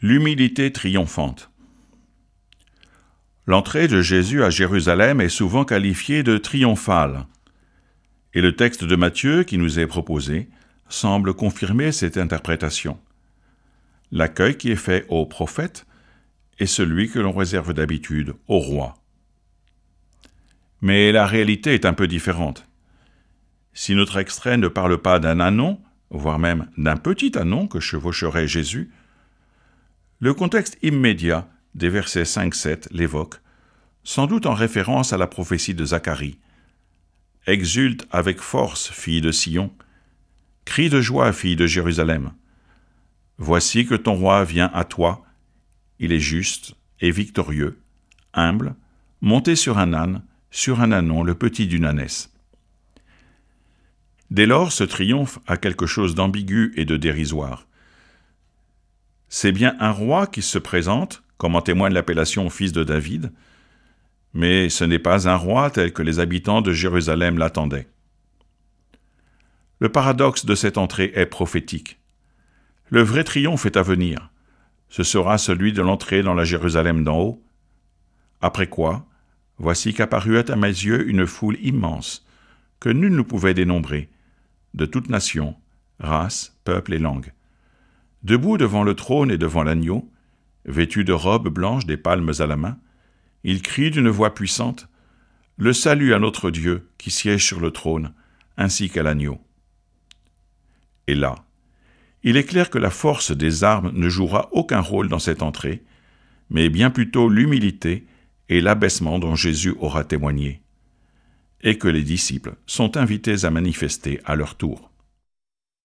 L'humilité triomphante. L'entrée de Jésus à Jérusalem est souvent qualifiée de triomphale, et le texte de Matthieu qui nous est proposé semble confirmer cette interprétation. L'accueil qui est fait au prophète est celui que l'on réserve d'habitude au roi. Mais la réalité est un peu différente. Si notre extrait ne parle pas d'un anon, voire même d'un petit anon que chevaucherait Jésus, le contexte immédiat des versets 5-7 l'évoque, sans doute en référence à la prophétie de Zacharie. Exulte avec force, fille de Sion, crie de joie, fille de Jérusalem. Voici que ton roi vient à toi, il est juste et victorieux, humble, monté sur un âne, sur un ânon, le petit d'une ânesse. Dès lors, ce triomphe a quelque chose d'ambigu et de dérisoire. C'est bien un roi qui se présente, comme en témoigne l'appellation fils de David, mais ce n'est pas un roi tel que les habitants de Jérusalem l'attendaient. Le paradoxe de cette entrée est prophétique. Le vrai triomphe est à venir. Ce sera celui de l'entrée dans la Jérusalem d'en haut. Après quoi, voici qu'apparut à mes yeux une foule immense, que nul ne pouvait dénombrer, de toute nation, race, peuple et langue. Debout devant le trône et devant l'agneau, vêtu de robes blanches des palmes à la main, il crie d'une voix puissante Le salut à notre Dieu qui siège sur le trône, ainsi qu'à l'agneau. Et là, il est clair que la force des armes ne jouera aucun rôle dans cette entrée, mais bien plutôt l'humilité et l'abaissement dont Jésus aura témoigné, et que les disciples sont invités à manifester à leur tour.